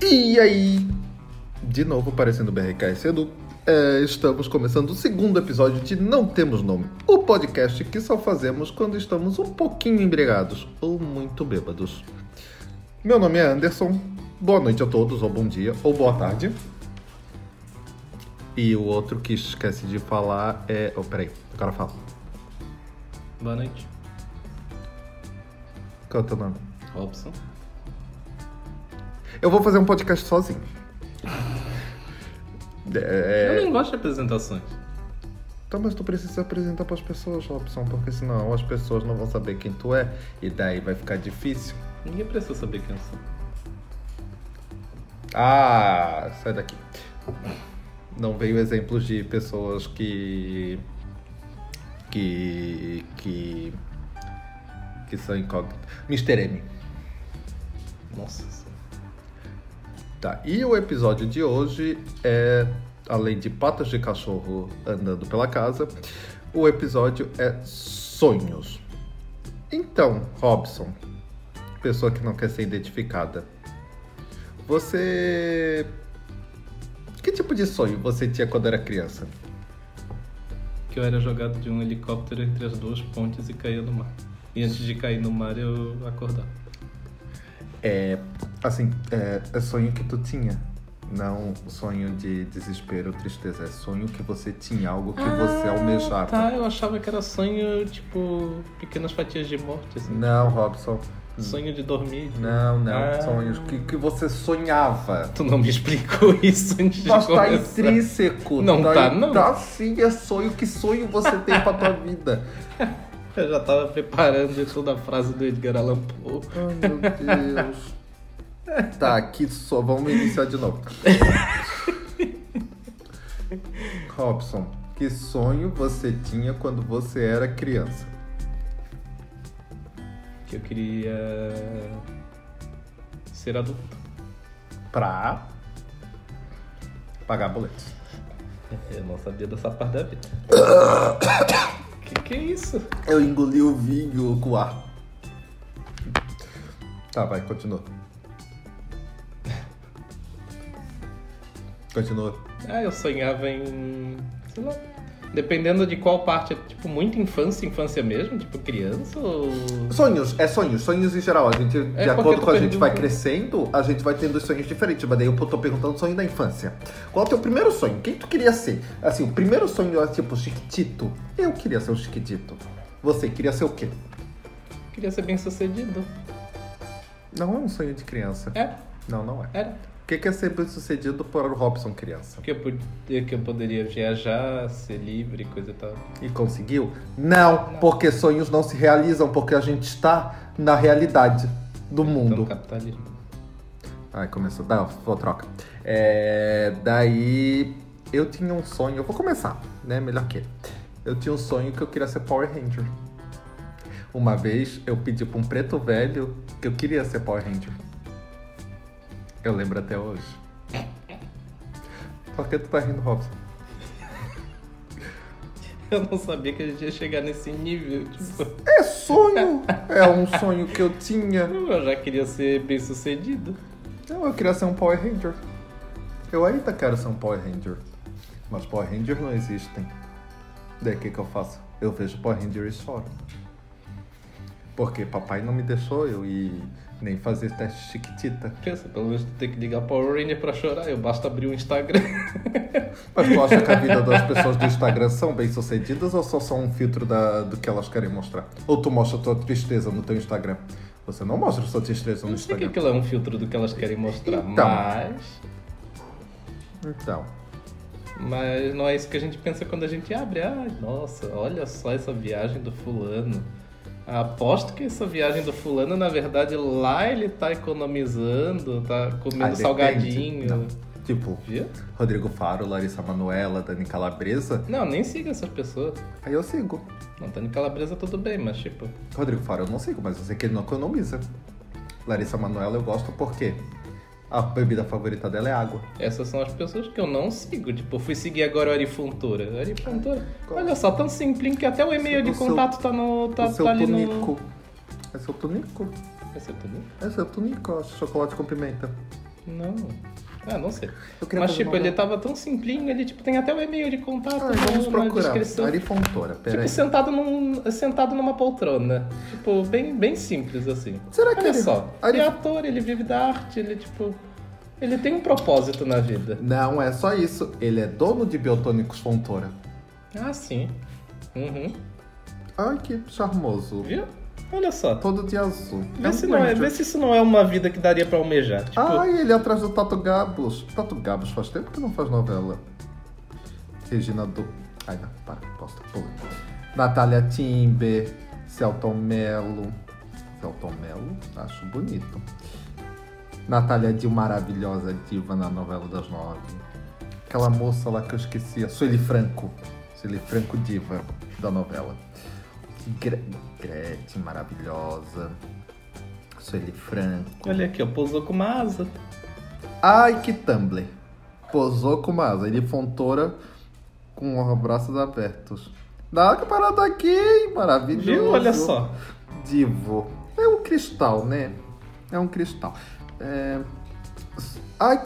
E aí, de novo aparecendo o BRKS Edu, é, estamos começando o segundo episódio de Não Temos Nome, o podcast que só fazemos quando estamos um pouquinho embriagados ou muito bêbados. Meu nome é Anderson, boa noite a todos, ou bom dia, ou boa tarde. E o outro que esquece de falar é. Oh, peraí, agora fala. Boa noite. Qual é o teu nome? Robson. Eu vou fazer um podcast sozinho. É... Eu não gosto de apresentações. Então, mas tu precisa se apresentar para as pessoas, Robson, porque senão as pessoas não vão saber quem tu é e daí vai ficar difícil. Ninguém precisa saber quem eu sou. Ah, sai daqui. Não veio exemplos de pessoas que. que. que. que são incógnitas. Mr. M. Nossa senhora. Tá, e o episódio de hoje é, além de patas de cachorro andando pela casa, o episódio é sonhos. Então, Robson, pessoa que não quer ser identificada, você. Que tipo de sonho você tinha quando era criança? Que eu era jogado de um helicóptero entre as duas pontes e caía no mar. E antes de cair no mar eu acordava. É. Assim, é, é sonho que tu tinha. Não sonho de desespero ou tristeza. É sonho que você tinha, algo que você almejava. Tá, eu achava que era sonho, tipo, pequenas fatias de morte, assim. Não, Robson. Sonho de dormir. Não, não. Ah. Sonhos que, que você sonhava. Tu não me explicou isso antes Mas de tá começar. intrínseco. Não tá, não. Tá sim, é sonho. Que sonho você tem pra tua vida? Eu já tava preparando toda a frase do Edgar Allan Poe. Ai, meu Deus. Tá, aqui só. Vamos iniciar de novo. Robson, que sonho você tinha quando você era criança? Que eu queria ser adulto. Pra pagar boletos. Eu não sabia dessa parte da vida. que que é isso? Eu engoli o vinho com ar. Tá, vai, continua. Continua. Ah, eu sonhava em. sei lá. Dependendo de qual parte, é tipo, muito infância, infância mesmo, tipo criança ou. Sonhos, é sonhos, sonhos em geral. A gente, de É, porque acordo com a gente vai crescendo, a gente vai tendo sonhos diferentes. Mas daí eu tô perguntando sonho da infância. Qual é o teu primeiro sonho? Quem tu queria ser? Assim, o primeiro sonho é tipo Chiquitito. Eu queria ser o Chiquitito. Você queria ser o quê? Queria ser bem sucedido. Não é um sonho de criança. É, Não, não é. era. O que que é ser bem sucedido por Robson criança? Que eu, podia, que eu poderia viajar, ser livre, coisa e tal. E conseguiu? Não, porque sonhos não se realizam, porque a gente está na realidade do Então, mundo. capitalismo. Ai, começou. Não, vou troca. É, daí eu tinha um sonho. Eu vou começar, né? Melhor que ele. Eu tinha um sonho que eu queria ser Power Ranger. Uma vez eu pedi pra um preto velho que eu queria ser Power Ranger. Eu lembro até hoje. Por que tu tá rindo, Robson? Eu não sabia que a gente ia chegar nesse nível. Tipo, É sonho! É um sonho que eu tinha. eu já queria ser bem sucedido. Não, eu queria ser um Power Ranger. Eu ainda quero ser um Power Ranger. Mas Power Rangers não existem. Daí o que, que eu faço? Eu vejo Power Ranger e choro. Porque papai não me deixou eu ir nem fazer teste chiquitita. Pensa, pelo menos tu tem que ligar Power Ranger pra chorar. Eu basta abrir o Instagram. Mas tu acha que a vida das pessoas do Instagram são bem sucedidas ou só são um filtro da, do que elas querem mostrar? Ou tu mostra tua tristeza no teu Instagram? Você não mostra sua tristeza no Não sei que Instagram. aquilo é um filtro do que elas querem mostrar, Então. mas. Então. Mas não é isso que a gente pensa quando a gente abre. Ai, nossa, olha só essa viagem do fulano. Aposto que essa viagem do fulano, na verdade, lá ele tá economizando, tá comendo Ah, salgadinho. Não. Tipo, Viu? Rodrigo Faro, Larissa Manoela, Dani Calabresa. Não, nem siga essas pessoas. Aí eu sigo. Não, Dani Calabresa tudo bem, mas tipo. Rodrigo Faro eu não sigo, mas eu sei que ele não economiza. Larissa Manoela eu gosto porque a bebida favorita dela é água. Essas são as pessoas que eu não sigo. Tipo, eu fui seguir agora o Ari Fontoura. Ari Fontoura. Qual? Olha só, tão simples que até o e-mail de O seu- contato tá no. Tá, o seu tá ali tunico. no. É seu tunico? Esse é tudo? É seu tunico, chocolate com pimenta. Não. Ah, não sei. Mas, tipo, ele tava tão simplinho, ele, tipo, tem até o e-mail de contato Ah, na- vamos na procurar. descrição. Ari Fontoura, Tipo, peraí. sentado, num, sentado numa poltrona. Tipo, bem, bem simples, assim. Será que Olha ele- só, Ari- ele é ator, ele vive da arte, ele, tipo... Ele tem um propósito na vida. Não é só isso. Ele é dono de Biotônicos Fontoura. Ah, sim. Uhum. Ai, que charmoso. Viu? Olha só. Todo de azul. Vê, um se não é, vê se isso não é uma vida que daria pra almejar. Tipo, Ai, ele é atrás do Tato Gabos. Tato Gabos faz tempo que não faz novela. Regina do. Ai, não, para, posta, pula. Natália Timber, Celton Mello. Celton Mello, acho bonito. Natália Dil, maravilhosa diva na novela das nove. Aquela moça lá que eu esqueci, a Sueli Franco. Sueli Franco, diva da novela. Gre Gretchen, maravilhosa. Sueli Franco. olha aqui, ó, pousou com uma asa. Ai, que Tumblr. Posou com uma asa. Ele fontora com os braços abertos. Dá que parada aqui, maravilhoso. Viu? Olha só. Divo. É um cristal, né? É um cristal. É... Ai,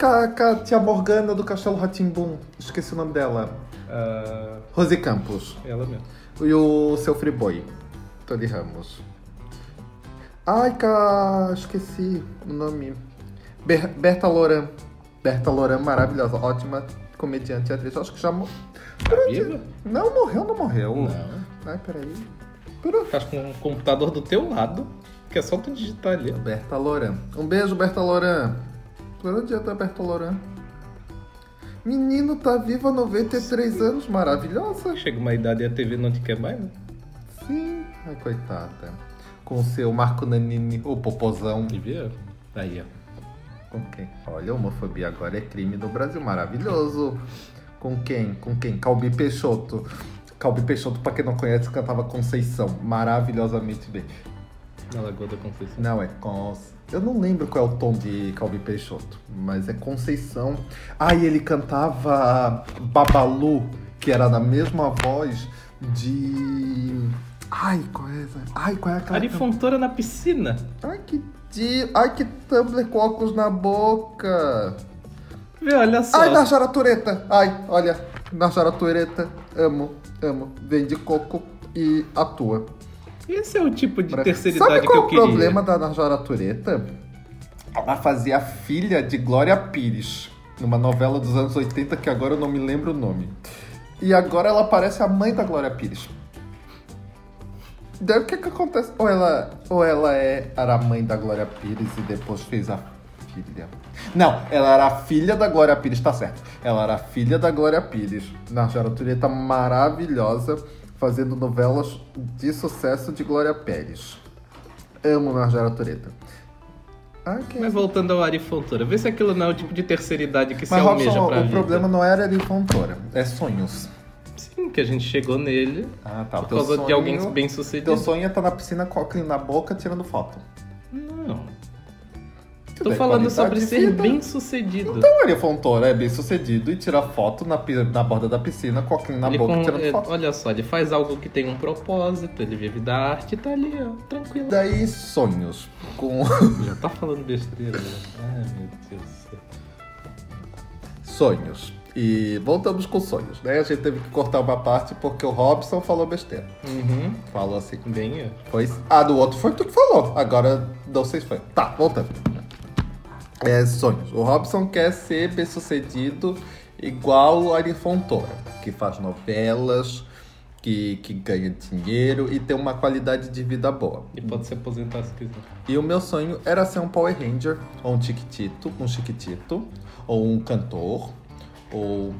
tia Morgana do Castelo Ratimbum. Esqueci o nome dela. Ah, Rose Campos. ela mesmo. E o seu Friboi. Tony Ramos. Ai, ca... esqueci o nome. Ber Berta Loran. Berta Loran, maravilhosa. Ótima comediante e atriz. Acho que já... mo- Tá? Não, morreu, não morreu. Não. Ai, peraí. Pera- Tá com um computador do teu lado, que é só tu digitar ali. Berta Loran. Um beijo, Berta Loran. Por onde é da Berta Loran? Menino, tá viva há 93 anos, maravilhosa. Chega uma idade e a TV não te quer mais, né? Sim. Ai, coitada. Com o seu Marco Nanini, o popozão. E viu? Aí, ó. Com quem? Olha, a homofobia agora é crime no Brasil. Maravilhoso. Com quem? Com quem? Calbi Peixoto. Calbi Peixoto, pra quem não conhece, cantava Conceição. Maravilhosamente bem. Na Lagoa da Conceição. Não, é Con... Eu não lembro qual é o tom de Calbi Peixoto, mas é Conceição. Ah, e ele cantava Babalu, que era na mesma voz de... Ai, qual é essa? Ai, qual é aquela... Ari Fontoura na piscina. Ai, que di... Ai, que Tumblr com óculos na boca. Viu? Olha só. Ai, Najara Tureta. Ai, olha, Najara Tureta. Amo, amo. Vende coco e atua. Esse é o tipo de Sabe terceiridade que qual é eu o queria. problema da Najara Tureta? Ela fazia a filha de Glória Pires, numa novela dos anos 80 que agora eu não me lembro o nome. E agora ela parece a mãe da Glória Pires. Daí o que que acontece? Ou ela, ou ela é, era a mãe da Glória Pires e depois fez a filha. Não, ela era a filha da Glória Pires, tá certo. Ela era a filha da Glória Pires. Najara Tureta maravilhosa, fazendo novelas de sucesso de Glória Pérez. Amo Najara Tureta. Ah, que Mas voltando ao Ari Fontoura, vê se aquilo não é o tipo de terceiridade que se Mas almeja Robson, pra o vida. problema não era ali Fontoura, é sonhos. Sim, que a gente chegou nele Ah, tá. por causa de alguém bem Teu sucedido. sonho é estar na piscina com óculos na boca tirando foto. Não. Tô falando sobre ser bem sucedido. Então ele Fontoura é bem sucedido e tira foto na, na borda da piscina óculos na Ele boca com- tirando é, foto. olha só, ele faz algo que tem um propósito, ele vive da arte e tá ali, ó, tranquilo. Daí sonhos. Com Já tá falando besteira, né? Ai, meu Deus do céu. sonhos. E voltamos com sonhos, né? A gente teve que cortar uma parte porque o Robson falou besteira. Uhum. Falou assim. Bem, ó. Foi. Ah, do outro foi tu que falou. Agora não sei se foi. Tá, voltando. É, sonhos. O Robson quer ser bem sucedido igual o Ari Fontoura, que faz novelas, que, que ganha dinheiro e tem uma qualidade de vida boa. E pode se aposentar se quiser. E o meu sonho era ser um Power Ranger, ou um Chiquitito, um Chiquitito, ou um cantor, ou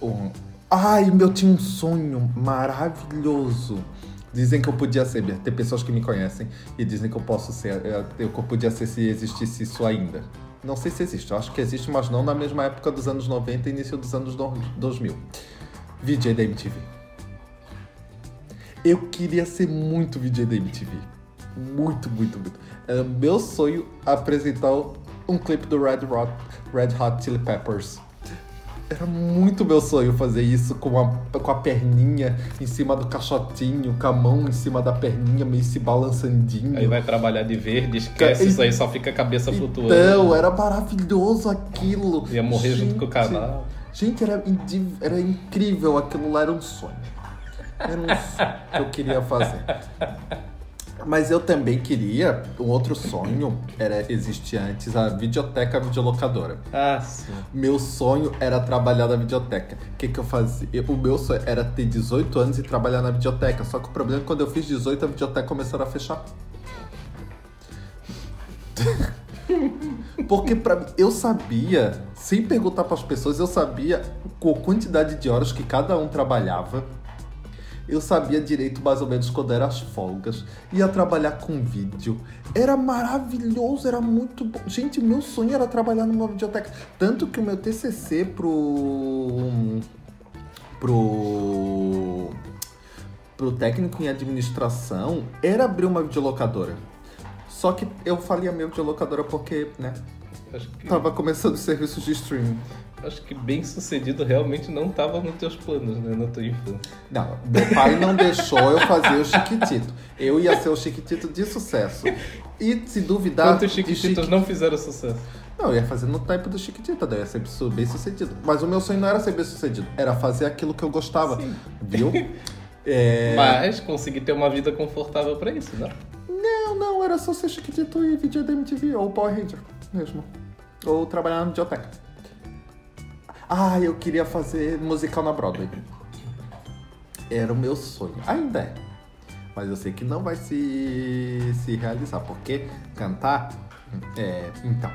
um... Ai, meu, tinha um sonho maravilhoso. Dizem que eu podia ser, tem pessoas que me conhecem e dizem que eu posso ser, eu, eu podia ser se existisse isso ainda. Não sei se existe, eu acho que existe, mas não na mesma época dos anos 90 e início dos anos do- 2000. VJ da MTV. Eu queria ser muito VJ da MTV. Muito, muito, muito. Era meu sonho apresentar um clipe do Red Hot, Red Hot Chili Peppers. Era muito meu sonho fazer isso com a, com a perninha em cima do caixotinho, com a mão em cima da perninha, meio se balançandinho. Aí vai trabalhar de verde, esquece, E- isso aí só fica a cabeça flutuando. Então, era maravilhoso aquilo. Ia morrer junto Gente, com o canal. Gente, era, era incrível, aquilo lá era um sonho. Era um sonho que eu queria fazer. Mas eu também queria, um outro sonho era existir antes a videoteca videolocadora. Ah, sim. Meu sonho era trabalhar na videoteca. O que, que eu fazia? O meu sonho era ter 18 anos e trabalhar na videoteca. Só que o problema é que quando eu fiz 18, a videoteca começou a fechar. Porque pra eu sabia, sem perguntar para as pessoas, eu sabia a quantidade de horas que cada um trabalhava. Eu sabia direito mais ou menos quando eram as folgas. Ia trabalhar com vídeo. Era maravilhoso, era muito bom. Gente, meu sonho era trabalhar numa videoteca. Tanto que o meu TCC pro. pro. pro técnico em administração era abrir uma videolocadora. Só que eu falei a minha videolocadora porque, né? Acho que, Tava começando serviços de streaming. Acho que bem sucedido realmente não tava nos teus planos, né? Na tua infância. Não, meu pai não deixou eu fazer o Chiquitito. Eu ia ser o Chiquitito de sucesso. E se duvidar. Quantos chiquititos Chiqui- não fizeram sucesso? Não, eu ia fazer no tempo do Chiquitito, daí eu ia ser bem sucedido. Mas o meu sonho não era ser bem sucedido, era fazer aquilo que eu gostava. Viu? É... Mas consegui ter uma vida confortável pra isso, né? Não, não, era só ser Chiquitito e vídeo da MTV, ou Power Ranger mesmo. Ou trabalhar na biblioteca. Ah, eu queria fazer musical na Broadway. Era o meu sonho. Ainda é. Mas eu sei que não vai se, se realizar, porque cantar. É. Então.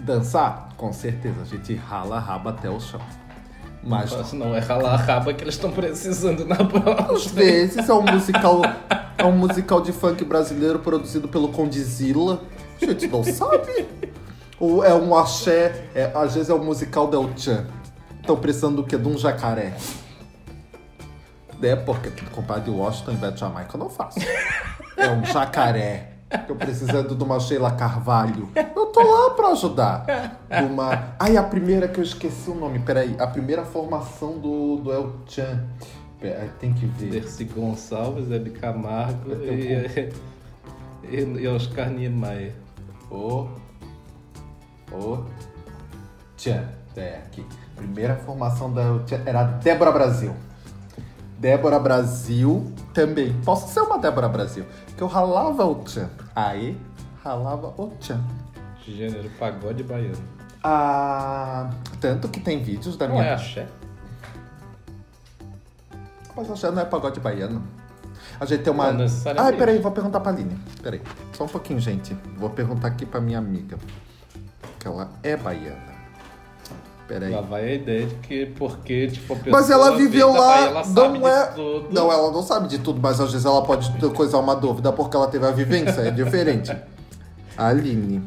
Dançar, com certeza, a gente rala a raba até o chão. Mas Mas não é ralar a raba que eles estão precisando na prova. às vezes é um musical. É um musical de funk brasileiro produzido pelo Condizila. A gente não sabe. Ou é um axé, é, às vezes é um musical Del Chan. Estão precisando do quê? De um jacaré. É porque compadre Washington e Beto Jamaica eu não faço. É um jacaré. Tô precisando de uma Sheila Carvalho. Eu tô lá pra ajudar. De uma. Ai, a primeira que eu esqueci o nome, peraí. A primeira formação do, do El Chan. Pera, tem que ver. Dercy Gonçalves, Hebe Camargo e, e, e Oscar Niemeyer. O. O. Tchan. É, aqui. Primeira formação da Tchan era Débora Brasil. Débora Brasil também. Posso ser uma Débora Brasil. Que eu ralava o Tchan. Aí, ralava o Tchan. Gênero pagode baiano. Ah, tanto que tem vídeos da Não minha. é axé? Mas a não é pagode baiano. A gente tem uma. Não. Ai, peraí, vou perguntar pra Aline. Peraí. Só um pouquinho, gente. Vou perguntar aqui pra minha amiga. Ela é baiana. Peraí. Lá vai a ideia de que porque, tipo, a pessoa Mas ela viveu lá. Bahia, ela sabe não é. Não, ela não sabe de tudo, mas às vezes ela pode coisar uma dúvida porque ela teve a vivência. É diferente. Aline.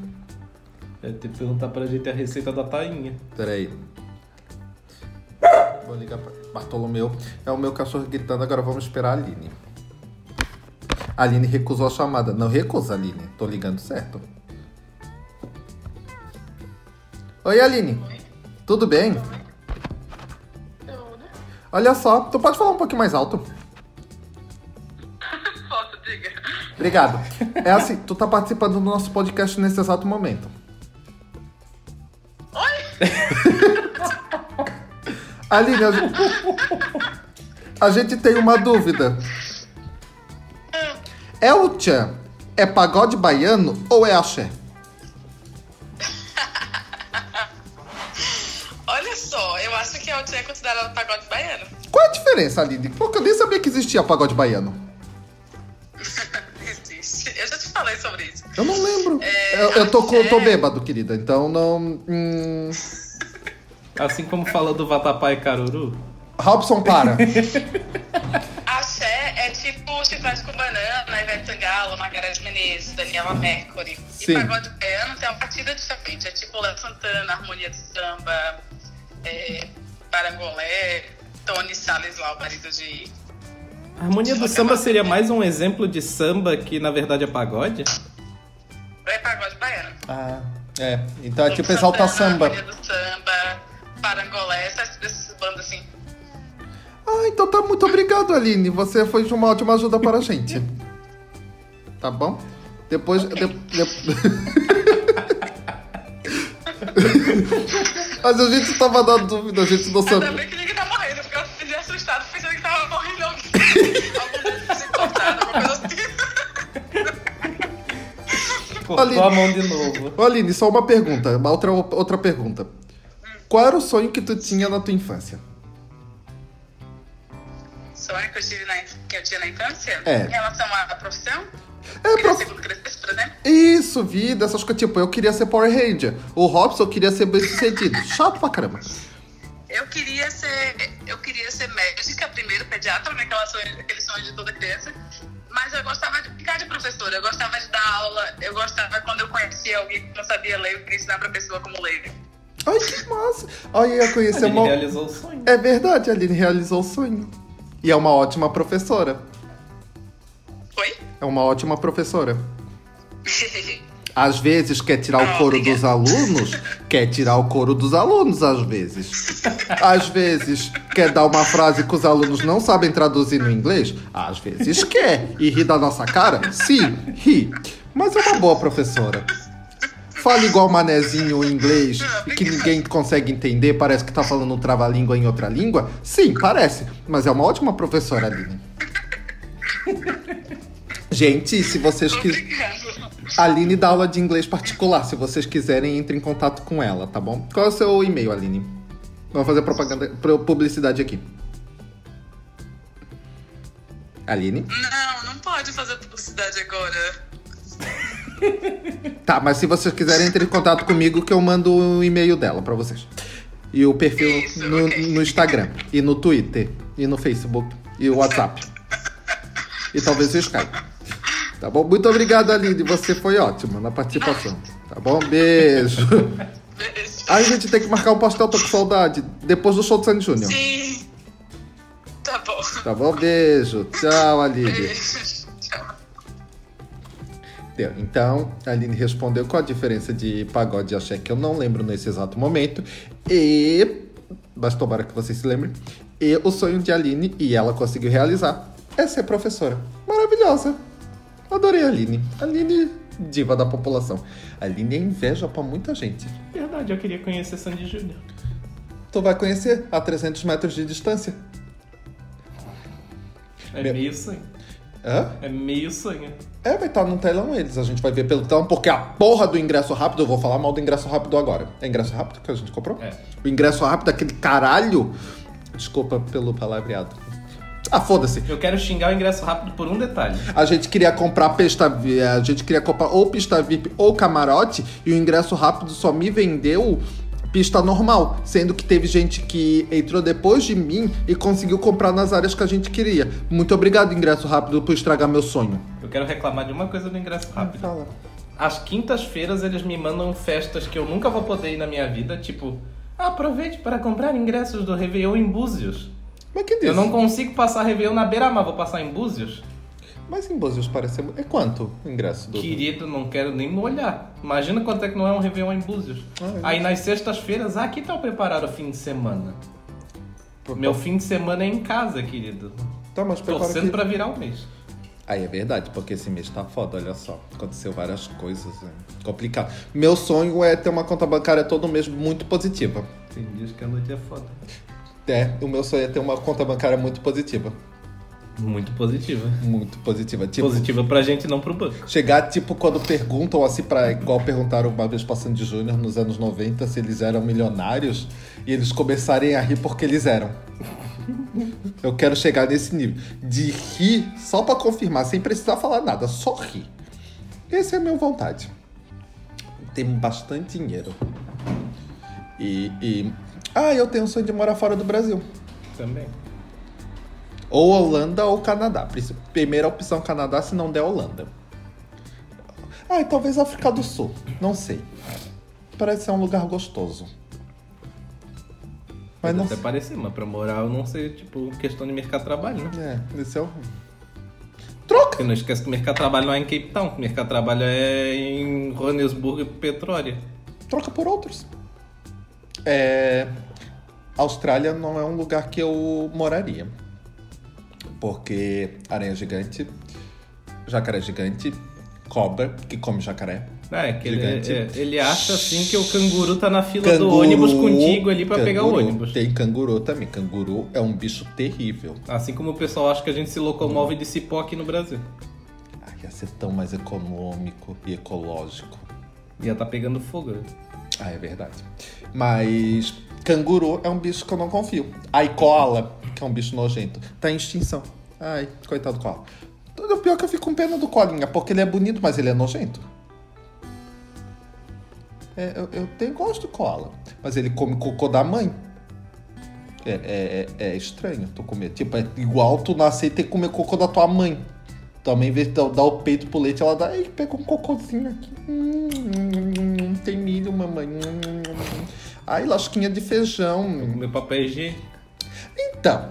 É ter que perguntar pra gente a receita da tainha. Peraí. Vou ligar pra Bartolomeu. É o meu cachorro gritando, agora vamos esperar a Aline. A Aline recusou a chamada. Não recusa, Aline. Tô ligando certo. Oi, Aline. Tudo bem? Tudo. Olha só, tu pode falar um pouquinho mais alto? Posso, diga. Obrigado. É assim, tu tá participando do nosso podcast nesse exato momento. Aline, a gente, a gente tem uma dúvida. É o Tchan? É pagode baiano ou é axé? É considerada pagode baiano. Qual é a diferença, Aline? Porque eu nem sabia que existia pagode baiano. Existe. Eu já te falei sobre isso. Eu não lembro. É, eu, eu tô, eu tô bêbado, querida. Então não. Hum... Assim como fala do Vatapá e Caruru. Robson, para. Axé é tipo chiclete com banana, Ivete Sangalo, Margareth Menezes, Daniela Mercury. Sim. E pagode baiano tem uma partida diferente. É tipo Léo Santana, Harmonia do Samba, é, Parangolé, Tony Salles lá, o marido de... A harmonia do samba seria mais um exemplo de samba que na verdade é pagode? É pagode baiano. Ah, é. Então é tipo exalta Santana, samba. Harmonia do Samba, Parangolé, essas então tá muito obrigado, Aline. Você foi de uma ótima ajuda para a gente. Tá bom? Depois. de- de- Mas a gente tava na dúvida, a gente não Ainda sabia. bem que ninguém tá morrendo, porque eu fiquei assustado pensando que tava morrendo alguém. Assim. Cortou Ali. a mão de novo. Aline, só uma pergunta, uma outra, outra pergunta. Qual era o sonho que tu tinha na tua infância? Sonho que eu, tive na, que eu tinha na infância? É. Em relação à profissão? É, exemplo? Isso, vida, essas coisas. Tipo, eu queria ser Power Ranger. O Robson queria ser bem sucedido. Chato pra caramba. Eu queria ser. Eu queria ser médica primeiro, pediatra, né? Aquela sonho, aquele sonho de toda criança. Mas eu gostava de ficar de professora, eu gostava de dar aula, eu gostava quando eu conhecia alguém que não sabia ler, eu queria ensinar pra pessoa como ler. Ai, que massa. Olha, eu ia conhecer Ele uma. realizou o sonho. É verdade, a Aline realizou o sonho. E é uma ótima professora. É uma ótima professora. Às vezes quer tirar o Ah, couro dos alunos, quer tirar o couro dos alunos, às vezes. Às vezes quer dar uma frase que os alunos não sabem traduzir no inglês, às vezes quer. E ri da nossa cara? Sim, ri. Mas é uma boa professora. Fala igual manezinho em inglês que ninguém consegue entender, parece que tá falando um trava-língua em outra língua. Sim, parece, mas é uma ótima professora, Aline. Gente, se vocês quiserem. Aline dá aula de inglês particular. Se vocês quiserem, entre em contato com ela, tá bom? Qual é o seu e-mail, Aline? Vamos fazer propaganda, pro- publicidade aqui. Aline? Não, não pode fazer publicidade agora. Tá, mas se vocês quiserem, entre em contato comigo que eu mando o e-mail dela pra vocês. E o perfil Isso, no, ok. no Instagram, e no Twitter, e no Facebook, e o WhatsApp. E talvez o Skype. Tá bom? Muito obrigado, Aline. Você foi ótima na participação. Tá bom? Beijo. Beijo. Aí a gente tem que marcar um pastel, tô com saudade. Depois do show do Sandy Júnior. Sim. Tá bom. Tá bom? Beijo. Tchau, Aline. Beijo. Tchau. Deu. Então, a Aline respondeu qual a diferença de pagode e axé, que eu não lembro nesse exato momento. E. Mas tomara que vocês se lembrem. E o sonho de Aline, e ela conseguiu realizar, é ser professora. Maravilhosa. Adorei a Aline. Aline, diva da população. A Aline é inveja pra muita gente. Verdade, eu queria conhecer Sandy Júnior. Tu vai conhecer a 300 metros de distância. É Meu- meio sonho. Hã? É meio sonho. É, vai estar no telão eles. A gente vai ver pelo telão, porque a porra do ingresso rápido, eu vou falar mal do ingresso rápido agora. É ingresso rápido que a gente comprou? É. O ingresso rápido, aquele caralho. Desculpa pelo palavreado. Ah, foda-se. Eu quero xingar o ingresso rápido por um detalhe. A gente queria comprar pista a gente queria comprar ou pista VIP ou camarote e o ingresso rápido só me vendeu pista normal, sendo que teve gente que entrou depois de mim e conseguiu comprar nas áreas que a gente queria. Muito obrigado, ingresso rápido, por estragar meu sonho. Eu quero reclamar de uma coisa do ingresso rápido. Fala. Às quintas-feiras eles me mandam festas que eu nunca vou poder ir na minha vida, tipo, aproveite para comprar ingressos do Réveillon em Búzios. Mas que diz? Eu não consigo passar Réveillon na Beira-Mar, vou passar em Búzios? Mas em Búzios parece... É quanto o ingresso do... Querido, não quero nem me olhar. Imagina quanto é que não é um Réveillon em Búzios. Ah, é. Aí nas sextas-feiras, que tal preparar o fim de semana? Meu fim de semana é em casa, querido. Tá, mas Torcendo aqui. pra virar o mês. Aí é verdade, porque esse mês tá foda, olha só. Aconteceu várias coisas, é complicado. Meu sonho é ter uma conta bancária todo mês muito positiva. Tem dias que a noite é foda. É, o meu sonho é ter uma conta bancária muito positiva. Muito positiva. Muito positiva. Tipo, Positiva pra gente, não pro banco. chegar, tipo, quando perguntam assim, pra, igual perguntaram uma vez pra Sandy Júnior nos anos 90 se eles eram milionários e eles começarem a rir porque eles eram. Eu quero chegar nesse nível. De rir só pra confirmar, sem precisar falar nada, só rir. Essa é a minha vontade. Tem bastante dinheiro. E, e. Ah, eu tenho o sonho de morar fora do Brasil. Também. Ou Holanda ou Canadá. Primeira opção Canadá, se não der Holanda. Ah, e talvez África do Sul. Não sei. Parece ser um lugar gostoso. Mas Pode não até parecer, mas pra morar eu não sei, tipo, questão de mercado de trabalho, né? É, esse é o. Troca! Porque não esquece que o mercado de trabalho não é em Cape Town, o mercado de trabalho é em Johannesburgo e Petróleo. Troca por outros. É. Austrália não é um lugar que eu moraria. Porque aranha gigante, jacaré gigante, cobra que come jacaré. É, que ele, Gigante. é, ele acha assim que o canguru tá na fila do Canguru, ônibus contigo ali pra pegar o ônibus. Tem canguru também. Canguru é um bicho terrível. Assim como o pessoal acha que a gente se locomove de cipó aqui no Brasil. Ai, ia ser tão mais econômico e ecológico. Ia tá pegando fogo. né? Ah, é verdade. Mas canguru é um bicho que eu não confio. Aí koala, que é um bicho nojento, tá em extinção. Ai, coitado do koala. O pior é que eu fico com pena do colinha, porque ele é bonito, mas ele é nojento. É, eu, eu tenho gosto do koala, mas ele come cocô da mãe. É, é, é, é estranho tu comer. Tipo, é igual tu nascer e ter que comer cocô da tua mãe. Mãe, em vez de dar o peito pro leite, ela dá. Ei, pega um cocôzinho aqui. Hum, hum, mamãe. Ai, lasquinha de feijão. Meu papel higiênico. Então,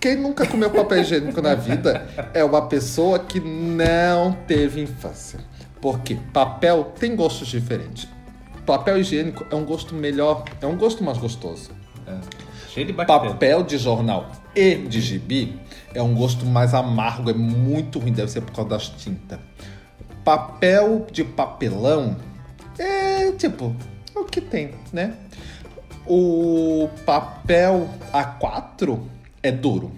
quem nunca comeu papel higiênico na vida é uma pessoa que não teve infância. Porque papel tem gostos diferentes. Papel higiênico é um gosto melhor, é um gosto mais gostoso. É. Cheio de bactéria. Papel de jornal e de gibi é um gosto mais amargo, é muito ruim, deve ser por causa das tintas. Papel de papelão é tipo o que tem, né? O papel A4 é duro.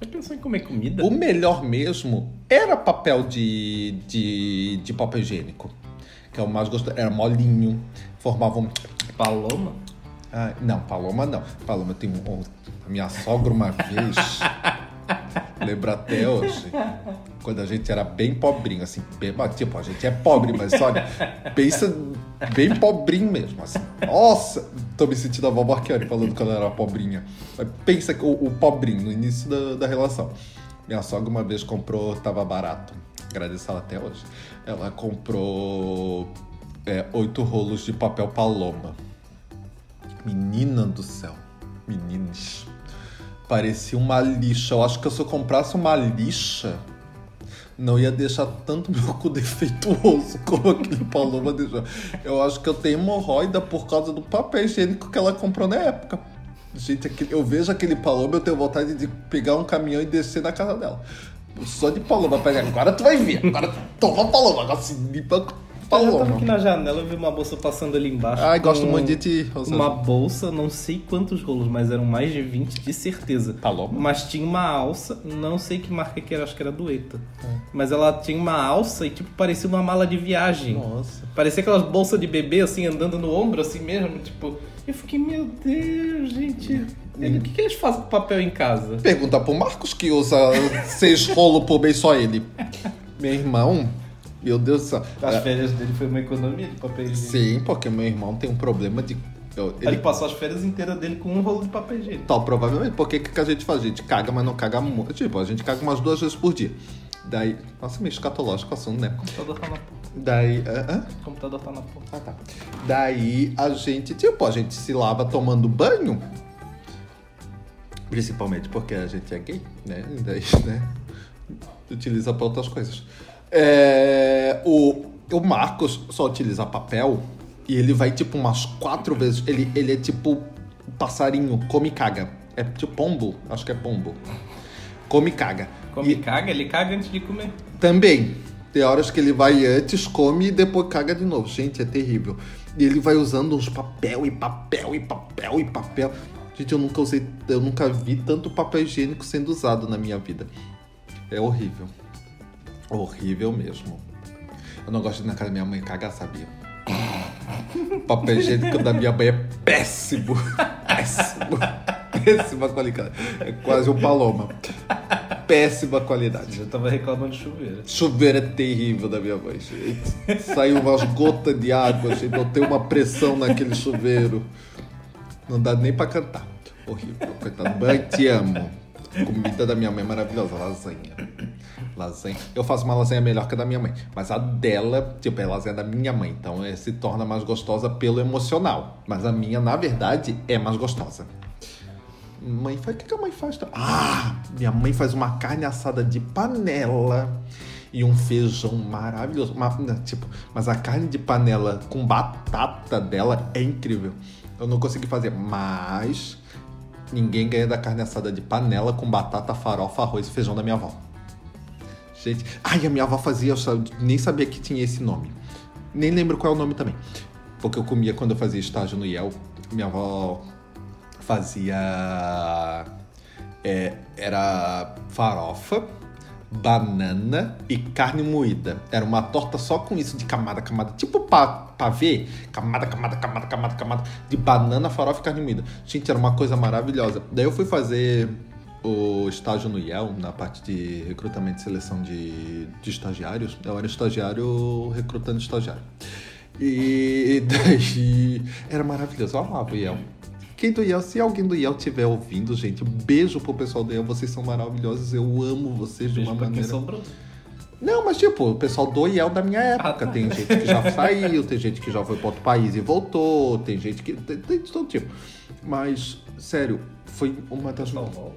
Já pensou em comer comida? O melhor mesmo era papel de, de, de papel higiênico. Que é o mais gostoso. Era molinho, formava um. Paloma? Ah, não, Paloma não. Paloma tem um. A minha sogra uma vez. lembro até hoje. Quando a gente era bem pobrinho, assim. Bem, tipo, a gente é pobre, mas olha, pensa bem pobrinho mesmo, assim. Nossa, tô me sentindo a vovó Arqueane falando que ela era pobrinha. Mas pensa o, o pobrinho, no início da, da relação. Minha sogra uma vez comprou, tava barato. Agradeço ela até hoje. Ela comprou é, oito rolos de papel paloma. Menina do céu. Meninas. Parecia uma lixa. Eu acho que se eu comprasse uma lixa, não ia deixar tanto meu cu defeituoso como aquele paloma deixou. Eu acho que eu tenho hemorroida por causa do papel higiênico que ela comprou na época. Gente, eu vejo aquele paloma, eu tenho vontade de pegar um caminhão e descer na casa dela. Só de paloma, pega. Agora tu vai ver. Agora toma paloma. Agora se limpa com Eu tava paloma. aqui na janela, eu vi uma bolsa passando ali embaixo. Ai, gosto muito de ti, Rosana. Uma bolsa, não sei quantos rolos, mas eram mais de 20 de certeza. Paloma? Mas tinha uma alça, não sei que marca que era, acho que era Dueta. É. Mas ela tinha uma alça e tipo parecia uma mala de viagem. Nossa. Parecia aquelas bolsas de bebê assim andando no ombro assim mesmo, tipo. Eu fiquei, meu Deus, gente. Ele- O que, que eles fazem com papel em casa? Pergunta pro Marcos que usa seis rolos por mês só ele. Meu irmão, meu Deus do céu. As É, férias dele foi uma economia de papel higiênico. Sim, porque meu irmão tem um problema de. eu- Ele Ele passou as férias inteiras dele com um rolo de papel higiênico. tal, provavelmente. Porque que, que a gente faz? A gente caga, mas não caga muito. Tipo, a gente caga umas duas vezes por dia. Daí. Nossa, meio escatológico o assunto, né? O computador tá na porta. Daí. hã? hã? O computador tá na porta. Ah, tá. Daí a gente, tipo, a gente se lava tomando banho. Principalmente porque a gente é gay, né? E Daí, né? Utiliza pra outras coisas. É, o, o Marcos só utiliza papel e ele vai, tipo, umas quatro vezes. Ele, ele é tipo passarinho, come e caga. É tipo pombo, acho que é pombo. Come e caga. Come E- caga, ele caga antes de comer. também. Tem horas que ele vai antes, come e depois caga de novo. Gente, é terrível. E ele vai usando uns papel e papel e papel e papel. Gente, eu nunca usei, eu nunca vi tanto papel higiênico sendo usado na minha vida. É horrível. Horrível mesmo. Eu não gosto de ir na casa da minha mãe cagar, sabia? Papel higiênico da minha mãe é péssimo. Péssimo. Péssima qualidade. É quase um paloma. Péssima qualidade. Eu tava reclamando de chuveiro. Chuveiro é terrível da minha mãe, gente. Saiu umas gotas de água, gente. Eu tenho uma pressão naquele chuveiro. Não dá nem pra cantar. Horrível. Coitado. Mãe, te amo. Comida da minha mãe é maravilhosa. Lasanha. Lasanha. Eu faço uma lasanha melhor que a da minha mãe. Mas a dela, tipo, é lasanha da minha mãe. Então é, se torna mais gostosa pelo emocional. Mas a minha, na verdade, é mais gostosa. Mãe faz. O que, que a mãe faz? Ah! Minha mãe faz uma carne assada de panela e um feijão maravilhoso. Não, tipo, mas a carne de panela com batata dela é incrível. Eu não consegui fazer, mas Ninguém ganha da carne assada de panela com batata, farofa, arroz e feijão da minha avó. Gente, ai, a minha avó fazia, eu nem sabia que tinha esse nome. Nem lembro qual é o nome também. Porque eu comia quando eu fazia estágio no IEL. Minha avó fazia. é, era farofa, banana e carne moída. Era uma torta só com isso de camada, camada. Tipo pa, pavê. Camada, camada, camada, camada, camada. De banana, farofa e carne moída. Gente, era uma coisa maravilhosa. Daí eu fui fazer o estágio no IEL, na parte de recrutamento e seleção de, de estagiários. Eu era estagiário recrutando estagiário. E daí era maravilhoso. Eu amava o IEL. Quem do IEL, se alguém do IEL estiver ouvindo, gente, beijo pro pessoal do IEL. Vocês são maravilhosos. Eu amo vocês de Beijo uma pra quem maneira. sobrou. Não, mas tipo, o pessoal do IEL da minha época. Ah, tá. Tem gente que já saiu, tem gente que já foi para outro país e voltou, tem gente que. Tem, tem de todo tipo. Mas, sério, foi uma das. Não, não.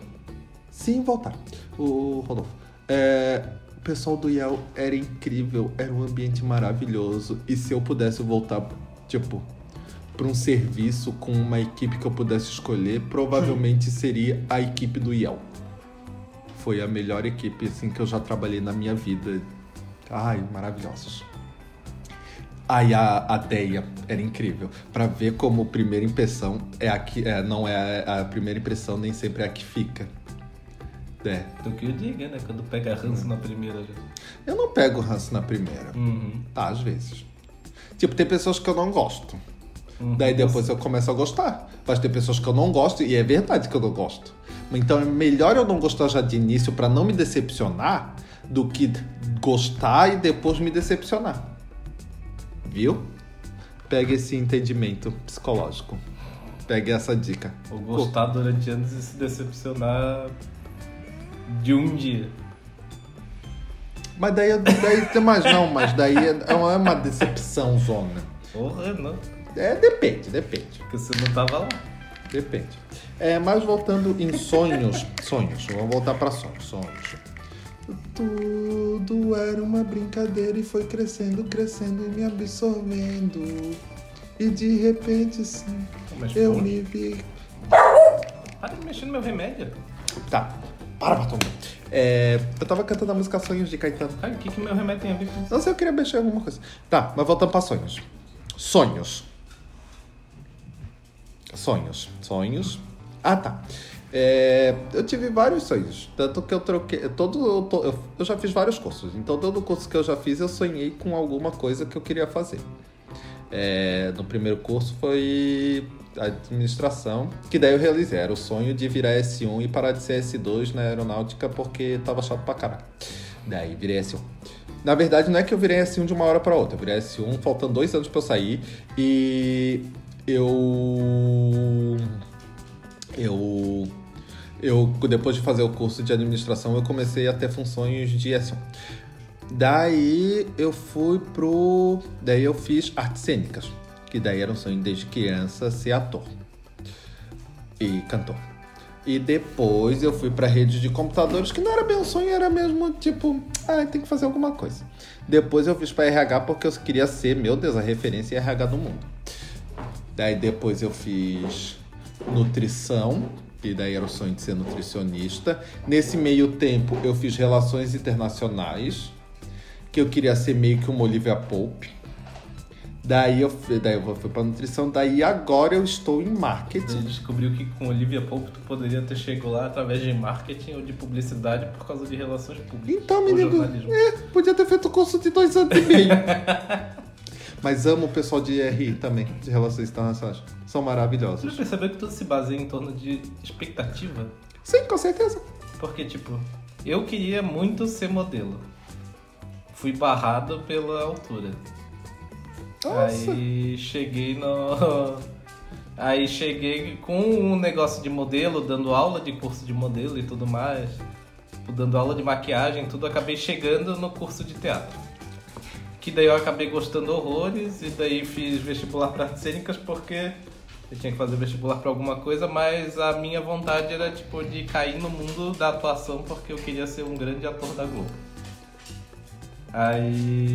Sim, voltar. O Rodolfo. É, o pessoal do IEL era incrível, era um ambiente maravilhoso. E se eu pudesse voltar, tipo, para um serviço com uma equipe que eu pudesse escolher, provavelmente seria a equipe do IEL. Foi a melhor equipe assim que eu já trabalhei na minha vida. Ai, maravilhosos. Ai, a, a Deia era incrível. Pra ver como primeira impressão é a que. É, não é a, a primeira impressão, nem sempre é a que fica. É. Do que eu diga, né? Quando pega ranço na primeira já. Eu não pego ranço na primeira. Uhum. Tá, às vezes. Tipo, tem pessoas que eu não gosto. Uhum. Daí depois eu começo a gostar. Mas tem pessoas que eu não gosto e é verdade que eu não gosto. Então é melhor eu não gostar já de início pra não me decepcionar do que gostar e depois me decepcionar. Viu? Pegue esse entendimento psicológico. Pegue essa dica. Ou gostar durante anos e se decepcionar de um dia. Mas daí, daí mas não, mas daí é uma, é uma decepção zona. Porra, não. É, depende, depende. Porque você não tava lá. Depende. É, mas voltando em sonhos. sonhos. Vamos voltar para sonhos. Sonhos. Tudo era uma brincadeira e foi crescendo, crescendo e me absorvendo. E de repente, sim, Mas, eu pô, me vi. Para de mexer no meu remédio. Tá, para, Batom. É, eu tava cantando a música Sonhos de Caetano. O que, que meu remédio tem a ver com isso? Não sei, eu queria mexer em alguma coisa. Tá, mas voltando para sonhos. Sonhos. Sonhos. Sonhos. Ah, tá. É, eu tive vários sonhos. Tanto que eu troquei. Todo, eu, eu- já fiz vários cursos. Então, todo curso que eu já fiz, eu sonhei com alguma coisa que eu queria fazer. É, no primeiro curso foi administração, que daí eu realizei. Era o sonho de virar S1 e parar de ser S2 na aeronáutica porque tava chato pra caralho. Daí virei S1. Na verdade, não é que eu virei S1 de uma hora pra outra. Eu virei S1 faltando dois anos pra eu sair e eu. Eu. Eu, depois de fazer o curso de administração, eu comecei a ter funções de S1. Daí eu fui pro. Daí eu fiz artes cênicas, que daí era um sonho desde criança ser ator e cantor. E depois eu fui pra rede de computadores, que não era bem um sonho, era mesmo tipo, ah, tem que fazer alguma coisa. Depois eu fiz pra RH porque eu queria ser, meu Deus, a referência em RH do mundo. Daí depois eu fiz nutrição, e daí era o sonho de ser nutricionista. Nesse meio tempo eu fiz relações internacionais, que eu queria ser meio que uma Olivia Pope. Daí eu, fui- daí eu fui pra nutrição, daí agora eu estou em marketing. Você descobriu que com Olivia Pope tu poderia ter chegado lá através de marketing ou de publicidade por causa de relações públicas. Então, menino, é, podia ter feito curso de dois anos e meio. Mas amo o pessoal de RI também, de Relações Internacionais. São Você já maravilhosos. percebeu que tudo se baseia em torno de expectativa? Sim, com certeza. Porque, tipo, eu queria muito ser modelo. Fui barrado pela altura. Nossa. Aí cheguei no. Aí cheguei com um negócio de modelo, dando aula de curso de modelo e tudo mais. Dando aula de maquiagem, tudo. Acabei chegando no curso de teatro. Que daí eu acabei gostando horrores e daí fiz vestibular para artes cênicas porque eu tinha que fazer vestibular para alguma coisa, mas a minha vontade era tipo de cair no mundo da atuação porque eu queria ser um grande ator da Globo. Aí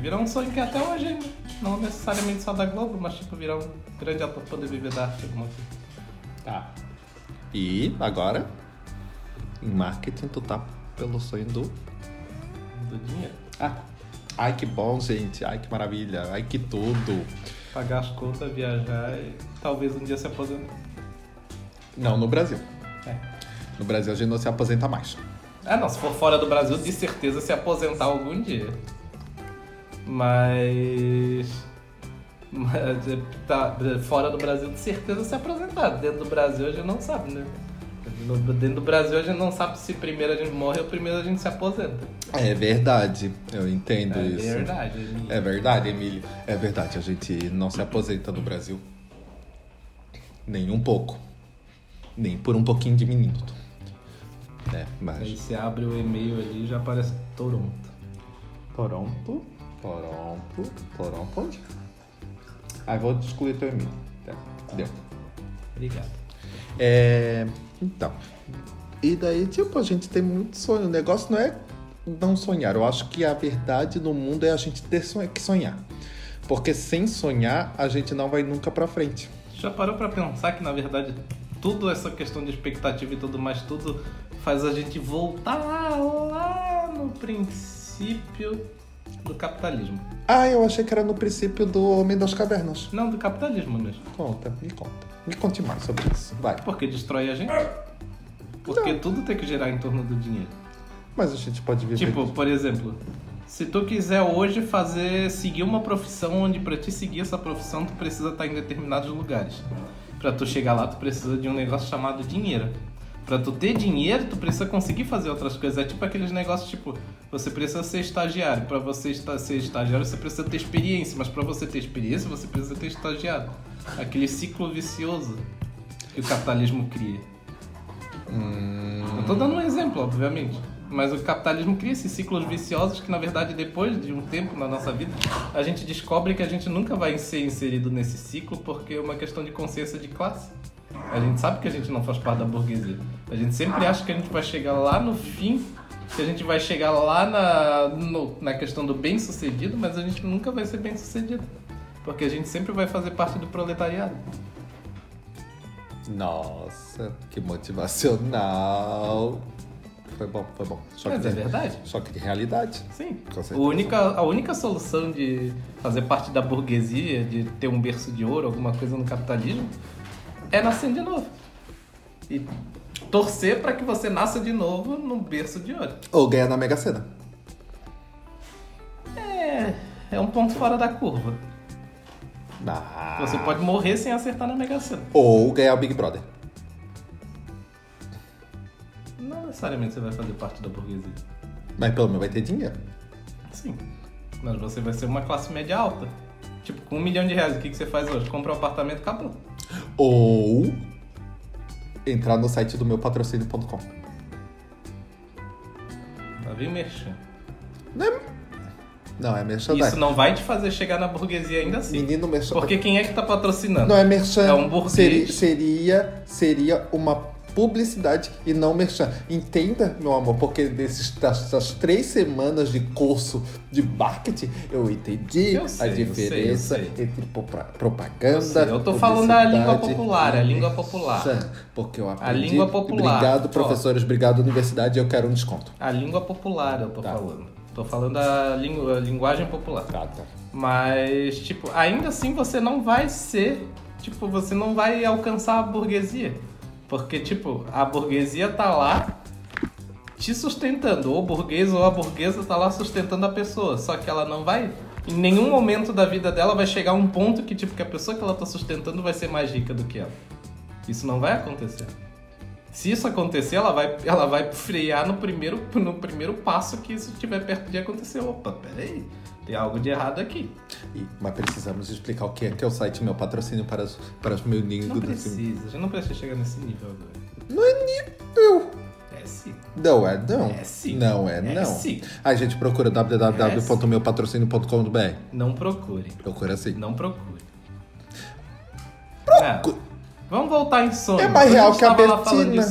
virou um sonho que até hoje não necessariamente só da Globo, mas tipo virar um grande ator poder viver da arte alguma coisa. Tá. E agora, em marketing, tu tá pelo sonho do. Do dinheiro. Ah, ai que bom, gente. Ai que maravilha. Ai que tudo. Pagar as contas, viajar e talvez um dia se aposentar. Não, no Brasil. É. No Brasil a gente não se aposenta mais. Ah, não, se for fora do Brasil, de certeza se aposentar algum dia. Mas. Mas tá, fora do Brasil, de certeza se aposentar. Dentro do Brasil a gente não sabe, né? No- Dentro do Brasil a gente não sabe se primeiro a gente morre ou primeiro a gente se aposenta. É verdade. Eu entendo É isso. verdade. Emílio. É verdade, Emílio. É verdade, a gente não se aposenta no Brasil. Nem um pouco. Nem por um pouquinho de minuto. É, Aí mas. você abre o e-mail ali e já aparece Toronto. Toronto, Toronto, Toronto, onde? Aí vou excluir teu e-mail. Tá, Deu. Obrigado. É. Então. E daí, tipo, a gente tem muito sonho. O negócio não é não sonhar. Eu acho que a verdade no mundo é a gente ter sonho- que sonhar. Porque sem sonhar, a gente não vai nunca pra frente. Já parou pra pensar que na verdade tudo essa questão de expectativa e tudo mais, tudo faz a gente voltar lá no princípio do capitalismo. Ah, eu achei que era no princípio do Homem das Cavernas. Não, do capitalismo mesmo. Conta, me conta. Me conte mais sobre isso. Vai. Porque destrói a gente. Porque tudo tem que girar em torno do dinheiro. Mas a gente pode viver. Tipo, por exemplo, se tu quiser hoje fazer seguir uma profissão onde pra te seguir essa profissão tu precisa estar em determinados lugares. Pra tu chegar lá tu precisa de um negócio chamado dinheiro. Pra tu ter dinheiro, tu precisa conseguir fazer outras coisas. É tipo aqueles negócios tipo, você precisa ser estagiário. Pra você esta- ser estagiário, você precisa ter experiência, mas pra você ter experiência, você precisa ter estagiário. Aquele ciclo vicioso que o capitalismo cria. Eu tô dando um exemplo, obviamente. Mas o capitalismo cria esses ciclos viciosos que, na verdade, depois de um tempo na nossa vida, a gente descobre que a gente nunca vai ser inserido nesse ciclo porque é uma questão de consciência de classe. A gente sabe que a gente não faz parte da burguesia. A gente sempre acha que a gente vai chegar lá no fim, que a gente vai chegar lá na, no- na questão do bem sucedido, mas a gente nunca vai ser bem sucedido. Porque a gente sempre vai fazer parte do proletariado. Nossa, que motivacional. Foi bom, foi bom. Choque Mas é de- verdade. Choque de realidade. Sim. A única, a única solução de fazer parte da burguesia, de ter um berço de ouro, alguma coisa no capitalismo, é nascer de novo. E torcer para que você nasça de novo num berço de ouro. Ou ganhar na Mega Sena. É, é um ponto fora da curva. Ah. Você pode morrer sem acertar na Mega Sena. Ou ganhar o Big Brother. Não necessariamente você vai fazer parte da burguesia. Mas pelo menos vai ter dinheiro. Sim. Mas você vai ser uma classe média alta. Tipo, com um milhão de reais, o que, que você faz hoje? Compra um apartamento, acabou. Ou entrar no site do meu patrocínio.com. Tá vendo, merchan? Não, é merchandising. Isso não vai te fazer chegar na burguesia ainda assim. Menino merchandising. Porque quem é que tá patrocinando? Não é merchan. É um burguês. Seria, seria, seria uma publicidade e não merchan. Entenda, meu amor, porque dessas três semanas de curso de marketing, eu entendi Eu sei, a eu sei, diferença eu sei. entre propaganda. Eu eu tô falando da língua popular, a língua popular. Porque eu aprendi. língua popular. Obrigado, professores. Obrigado, universidade. Eu quero um desconto. A língua popular eu tô Tá. falando. Tô falando a, língua, a linguagem popular. Tá, tá. Mas, tipo, ainda assim você não vai ser. Tipo, você não vai alcançar a burguesia. Porque, tipo, a burguesia tá lá te sustentando. Ou o burguês ou a burguesa tá lá sustentando a pessoa. Só que ela não vai. Em nenhum momento da vida dela vai chegar um ponto que, tipo, que a pessoa que ela tá sustentando vai ser mais rica do que ela. Isso não vai acontecer. Se isso acontecer, ela vai, ela vai frear no primeiro, no primeiro passo que isso estiver perto de acontecer. Opa, peraí, tem algo de errado aqui. E- mas precisamos explicar o que é, que é o site meu patrocínio para os, para os meus ninhos Não do precisa, gente não precisa chegar nesse nível agora. Não é nível. É sim. Não é não. É sim. Não é, É não. sim. A gente procura www.meupatrocínio.com.br. Não procure. Procura assim. Não procure. Procure. Vamos voltar em sonho. É mais real que a Betina.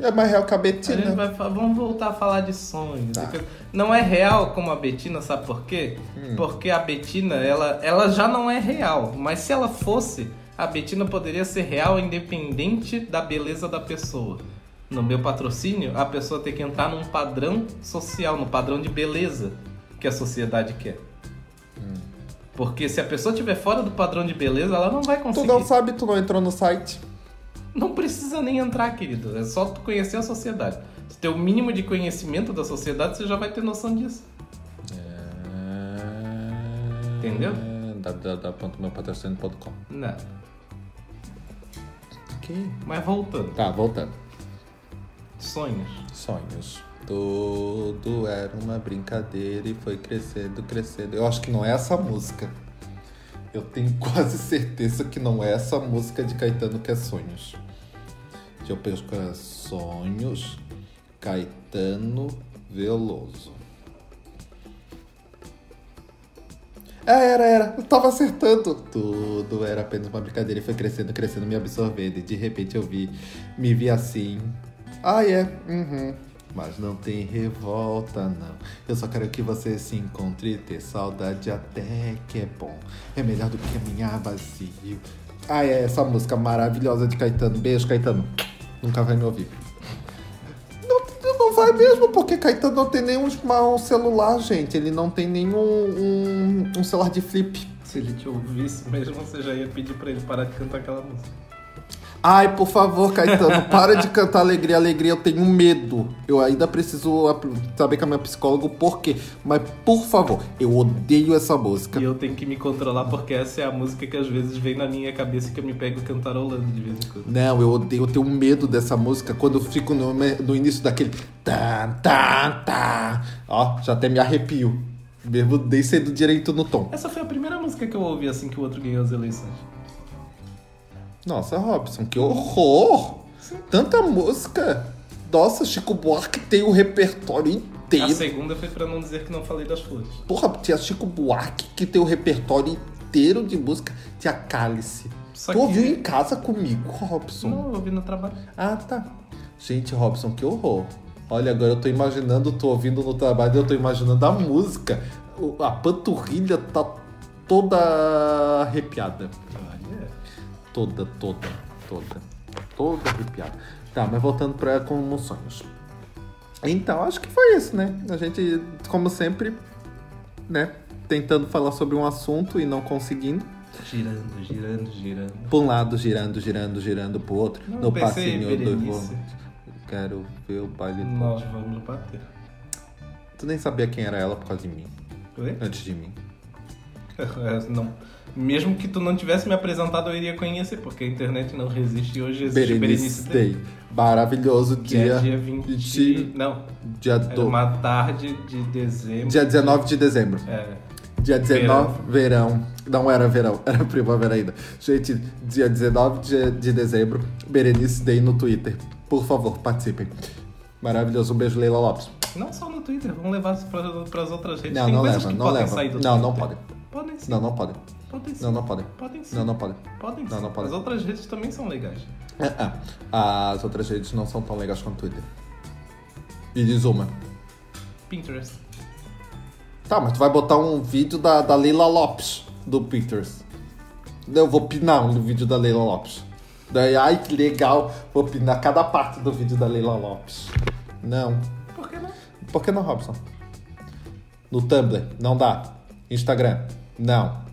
É mais real que a A gente Betina. vai, vamos voltar a falar de sonhos. Tá. Não é real como a Betina, sabe por quê? Hum. Porque a Betina, ela, ela já não é real. Mas se ela fosse, A Betina poderia ser real independente da beleza da pessoa. No meu patrocínio, a pessoa tem que entrar num padrão social, no padrão de beleza que a sociedade quer. Porque se a pessoa estiver fora do padrão de beleza, ela não vai Tu conseguir. não sabe, tu não entrou no site. Não precisa nem entrar, querido. É só tu conhecer a sociedade. Se ter o mínimo de conhecimento da sociedade, você já vai ter noção disso. Entendeu? www.meupatrocínio.com Não. Ok. Mas voltando. Tá, voltando. Sonhos. Sonhos. Tudo era uma brincadeira e foi crescendo, crescendo. Eu acho que não é essa música. Eu tenho quase certeza que não é essa música de Caetano que é Sonhos. Deixa eu pescar Sonhos, Caetano Veloso. É, era, era. Eu tava acertando. Tudo era apenas uma brincadeira e foi crescendo, crescendo, me absorvendo. E de repente eu vi, me vi assim. Ah, é. Uhum. Mas não tem revolta, não. Eu só quero que você se encontre e ter saudade até que é bom. É melhor do que caminhar vazio. Ah, é essa música maravilhosa de Caetano. Beijo, Caetano. Nunca vai me ouvir. Não, não vai mesmo, porque Caetano não tem nenhum um celular, gente. Ele não tem nenhum um, um celular de flip. Se ele te ouvisse mesmo, você já ia pedir pra ele parar de cantar aquela música. Ai, por favor, Caetano, para de cantar alegria, alegria, eu tenho medo. Eu ainda preciso saber com a minha psicóloga o porquê. Mas, por favor, eu odeio essa música. E eu tenho que me controlar porque essa é a música que às vezes vem na minha cabeça que eu me pego cantarolando de vez em quando. Não, eu odeio, eu tenho medo dessa música quando eu fico no, no início daquele. Tá, tá, tá. Ó, já até me arrepio. Mesmo nem sendo direito no tom. Essa foi a primeira música que eu ouvi assim que o outro ganhou as eleições. Nossa, Robson, que horror! Tanta música! Nossa, Chico Buarque tem o repertório A inteiro. segunda foi pra não dizer que não falei das flores. Porra, tinha Chico Buarque que tem o repertório inteiro de música. Tinha Cálice. Só tu que- ouviu em casa comigo, Robson? Não, eu ouvi no trabalho. Ah, tá. Gente, Robson, que horror. Olha, agora eu tô imaginando, tô ouvindo no trabalho, eu tô imaginando a música. A panturrilha tá toda arrepiada. Olha. Toda, toda, toda. Toda arrepiada. Tá, mas voltando pra como sonhos. Então, acho que foi isso, né? A gente, como sempre, né? Tentando falar sobre um assunto e não conseguindo. Girando, girando, girando. Pra um lado, girando, girando, girando pro outro. Não, no passinho do. Quero ver o baile. Nós vamos bater. Tu nem sabia quem era ela por causa de mim. Oi? Antes de mim. Não. Mesmo que tu não tivesse me apresentado, eu iria conhecer, porque a internet não resiste e hoje existe Berenice Berenice Day. Maravilhoso Que dia. é dia 20. de- Não, Dia, era do, uma tarde de dezembro. dia 19 de dezembro. É. Dia 19, verão. Não era verão, era primavera ainda. Gente, dia 19 de, de dezembro, Berenice Day no Twitter. Por favor, participem. Maravilhoso. Um beijo, Leila Lopes. Não só no Twitter, vamos levar isso para as outras redes. Não, Tem não leva, que não podem leva. sair do Não, não Twitter. Podem. Sim. Não, não podem. Podem sim. Não, não podem. Podem sim. Não, não podem. Podem sim. Não, não podem. As outras redes também são legais. Ah, ah. As outras redes não são tão legais quanto o Twitter. E diz uma. Pinterest. Tá, mas tu vai botar um vídeo da, da Leila Lopes, do Peters. Eu vou pinar um vídeo da Leila Lopes. Daí, ai que legal, vou pinar cada parte do vídeo da Leila Lopes. Não. Por que não? Por que não, Robson? No Tumblr, não dá. Instagram, não.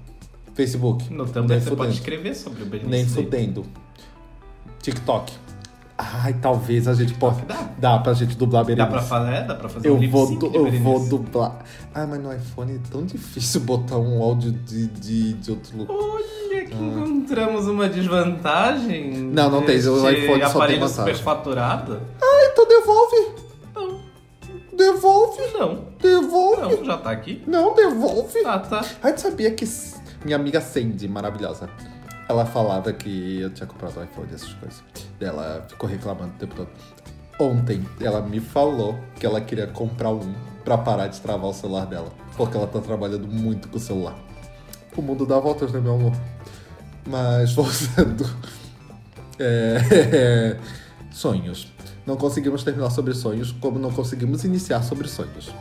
Facebook, No Tumblr você pode fudendo. escrever sobre o Berenice Nem fudendo. TikTok. Ai, talvez a gente possa. Dá. Dá pra gente dublar Dá Berenice. pra falar, é, dá pra fazer Eu um vou, du- eu vou dublar. Ah, mas no iPhone é tão difícil botar um áudio de, de, de outro lugar. Olha que encontramos uma desvantagem. Não, não tem, o iPhone só tem aparelho vantagem. superfaturado? Ah, então devolve! Devolve! não, Devolve! não, já tá aqui. Não, devolve! Ah, tá. Ai, tu sabia que minha amiga Sandy, maravilhosa, ela falava que eu tinha comprado iPhone, essas coisas. Ela ficou reclamando o tempo todo. Ontem, ela me falou que ela queria comprar um pra parar de travar o celular dela. Porque ela tá trabalhando muito com o celular. O mundo dá voltas, né, meu amor? Mas, voltando. É... Sonhos. Não conseguimos terminar sobre sonhos, como não conseguimos iniciar sobre sonhos.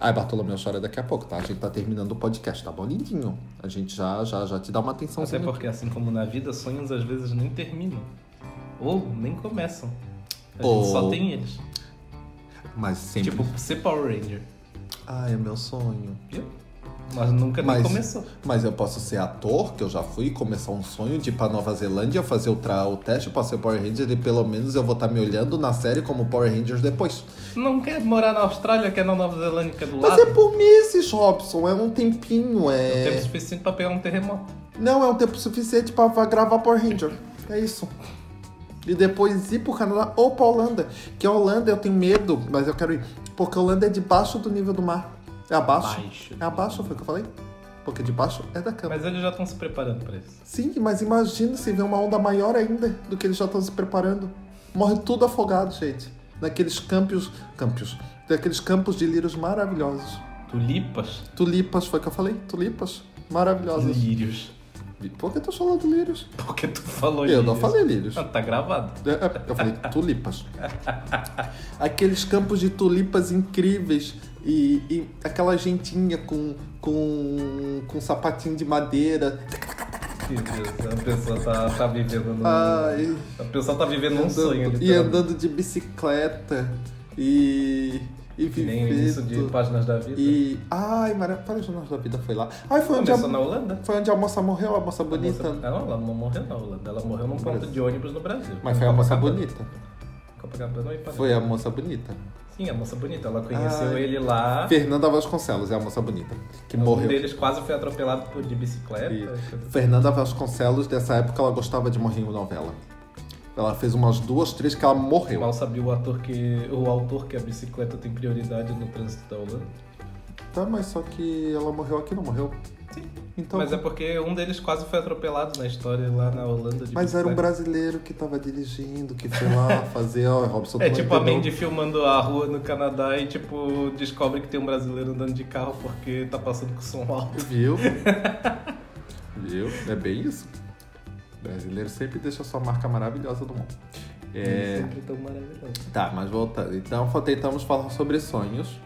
Ai, Bartolomeu chora daqui a pouco, tá? A gente tá terminando o podcast, tá bom, lindinho? A gente já, já, já te dá uma atenção. Até porque, assim como na vida, sonhos às vezes nem terminam. Ou nem começam. A Ou- gente só tem eles. Mas sempre. Tipo, ser Power Ranger. Ai, é meu sonho. Viu? Mas nunca Mas- nem começou. Mas eu posso ser ator, que eu já fui, começar um sonho de ir pra Nova Zelândia, fazer o, tra- o teste pra ser Power Ranger e pelo menos eu vou estar me olhando na série como Power Rangers depois. Não quer morar na Austrália, quer na Nova Zelândia, quer do Mas lado. é por meses, Robson, é um tempinho, é. Tempo suficiente pra pegar um terremoto. Não, é um tempo suficiente pra pra gravar Power Ranger. É isso. E depois ir pro Canadá ou pra Holanda. Que a Holanda eu tenho medo, mas eu quero ir. Porque a Holanda é debaixo do nível do mar. É abaixo? Baixo. É abaixo, foi o que eu falei? Porque debaixo é da cama. Mas eles já estão se preparando pra isso. Sim, mas imagina se vê uma onda maior ainda do que eles já estão se preparando. Morre tudo afogado, gente. Naqueles campos. Campos. Daqueles campos de lírios maravilhosos. Tulipas, Tulipas, foi o que eu falei? Tulipas maravilhosas. lírios. Por que eu tô falando lírios? Porque tu falou Eu não lírios. falei lírios. Ah, tá gravado. É, é, Eu falei tulipas. Aqueles campos de tulipas incríveis e, e aquela gentinha com, com, com sapatinho de madeira. A pessoa tá, tá vivendo num... Ai, A pessoa tá vivendo um andando- sonho. e andando de bicicleta e, e Que nem o início de. Páginas da Vida. E. Ai, de Jornal da Vida foi lá. Ai, foi onde, Começou a, na Holanda. foi onde a moça morreu, a moça bonita. A moça- Não, ela não morreu na Holanda. Ela morreu num ponto de ônibus no Brasil. Mas foi a moça bonita. Copacabana Ipanema? Foi a moça bonita. Sim, a moça bonita. Ela conheceu Ai. ele lá. Fernanda Vasconcelos é a moça bonita. Que Um morreu. deles quase foi atropelado por de bicicleta. E Fernanda Vasconcelos, dessa época, ela gostava de morrer em novela. Ela fez umas duas, três que ela morreu. Mal sabia o ator que. o autor que a bicicleta tem prioridade no trânsito da Holanda. Tá, mas só que ela morreu aqui, não morreu? Sim. Então, Mas é porque um deles quase foi atropelado na história lá na Holanda de mas era um brasileiro que tava dirigindo, que foi lá fazer, ó, Robson. É tu tipo a entendeu? Mandy filmando a rua no Canadá e tipo descobre que tem um brasileiro andando de carro porque tá passando com som alto. Viu? Viu? É bem isso. O brasileiro sempre deixa sua marca maravilhosa no mundo. É... Sempre tão maravilhoso. Tá, mas voltando. Então tentamos falar sobre sonhos.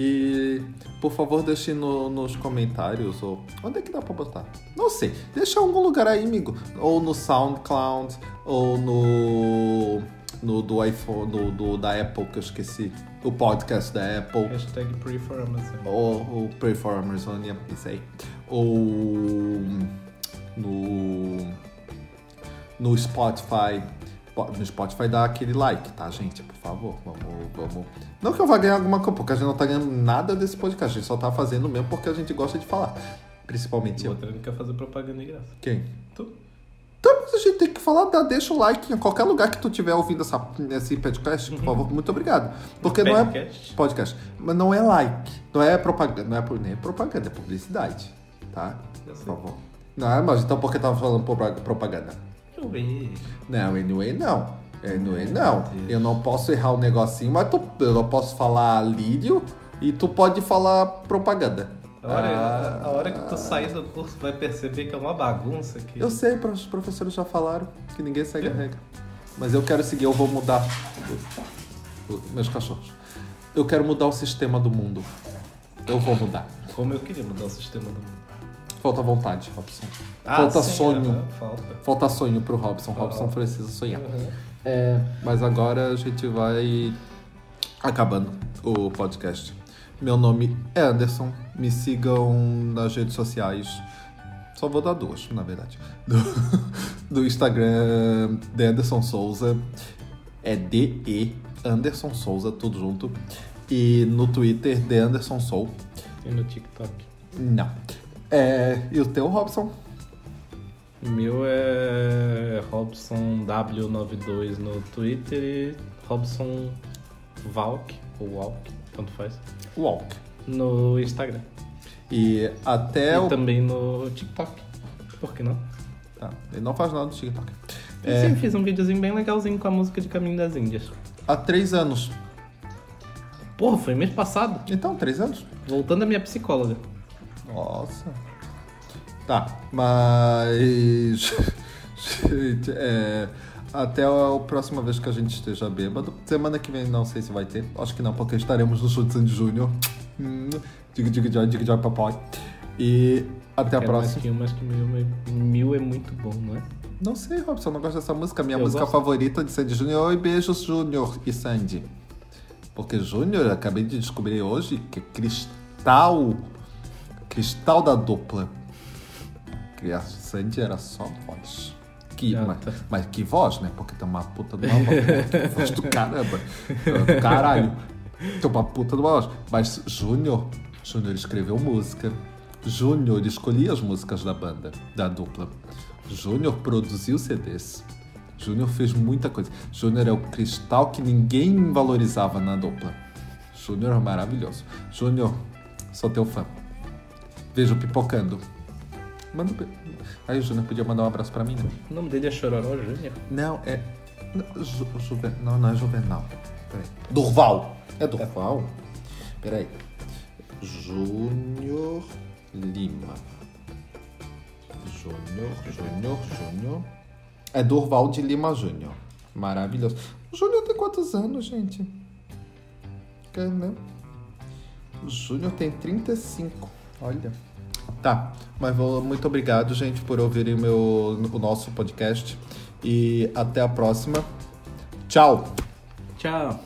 E por favor deixe no- nos comentários ou onde é que dá pra botar? Não sei. Deixa em algum lugar aí, amigo. Ou no SoundCloud ou no no do iPhone, do, do- da Apple que eu esqueci, o podcast da Apple. Hashtag Pray for Amazon. Ou o Pray for Amazonia, isso aí. Ou no, no Spotify. No Spotify dá aquele like, tá, gente? Por favor, vamos, vamos. Não que eu vá ganhar alguma coisa, porque a gente não tá ganhando nada desse podcast, a gente só tá fazendo mesmo porque a gente gosta de falar. Principalmente O eu. outro não quer fazer propaganda de graça. Quem? Tu? Então, mas a gente tem que falar, dá, deixa o like em qualquer lugar que tu estiver ouvindo essa, esse podcast, por favor, muito obrigado. Porque não é Podcast? podcast, mas não é like, não é propaganda, não é, nem é propaganda, é publicidade, tá? Por favor. Não, mas então por que tava falando propa- propaganda? Eu. Não, anyway não. Anyway não. Eu não posso errar o negocinho, mas tu, eu não posso falar lírio e tu pode falar propaganda. A hora, Ah, a hora que tu sair do curso vai perceber que é uma bagunça aqui. Eu sei, os professores já falaram que ninguém segue a regra. Mas eu quero seguir, eu vou mudar meus cachorros. Eu quero mudar o sistema do mundo. Eu vou mudar. Como eu queria mudar o sistema do mundo. Falta vontade, Robson. Ah, Falta sim, sonho. falta. Falta sonho pro Robson. Falta. Robson precisa sonhar. Aham. É, mas agora a gente vai acabando o podcast. Meu nome é Anderson. Me sigam nas redes sociais. Só vou dar duas, na verdade. Do, do Instagram de Anderson Souza. É DE Anderson Souza, tudo junto. E no Twitter de Anderson Soul. E no TikTok. Não. É, e o teu, Robson? O meu é Robson W92 no Twitter e Robson Valk, ou Walk, tanto faz, Walk. no Instagram. E até e o. também no TikTok. Por que não? Tá, ele não faz nada no TikTok. Eu É, sempre fiz um videozinho bem legalzinho com a música de Caminho das Índias. há três anos. Porra, foi mês passado. Então, três anos? Voltando à minha psicóloga. Nossa. Tá, mas. Gente, é. Até a próxima vez que a gente esteja bêbado. Semana que vem não sei se vai ter. Acho que não, porque estaremos no show de Sandy Júnior. Hum, Diga, diga, diga, diga, diga, papai. E até a Quero mais próxima. que um, mais que mil, mil é muito bom, não é? Não sei, Robson, não gosto dessa música. Minha Eu música gosto. favorita de Sandy Júnior. Oi, beijos, Júnior e Sandy. Porque Júnior, acabei de descobrir hoje que é cristal. Cristal da dupla. Que a Sandy era só voz. Que, Ah, mas, tá. mas que voz, né? Porque tem uma puta de uma voz. né? Voz do caramba. Do caralho. Tem uma puta de uma voz. Mas Júnior, Júnior escreveu música. Júnior escolhia as músicas da banda, da dupla. Júnior produziu CDs. Júnior fez muita coisa. Júnior é o cristal que ninguém valorizava na dupla. Júnior é maravilhoso. Júnior, sou teu fã. Vejo pipocando. Manda. um Aí o Júnior podia mandar um abraço pra mim, né? O nome dele é Chororó Júnior. Não, é. não, Ju, Juven- não, não é Juvenal. Peraí. Durval. É Durval? Peraí. Júnior Lima. Júnior, Júnior, Júnior. É Durval de Lima Júnior. Maravilhoso. O Júnior tem quantos anos, gente? Que, né? O Júnior tem 35. Olha. Tá, mas vou, muito obrigado, gente, por ouvirem meu, o nosso podcast. E até a próxima. Tchau! Tchau.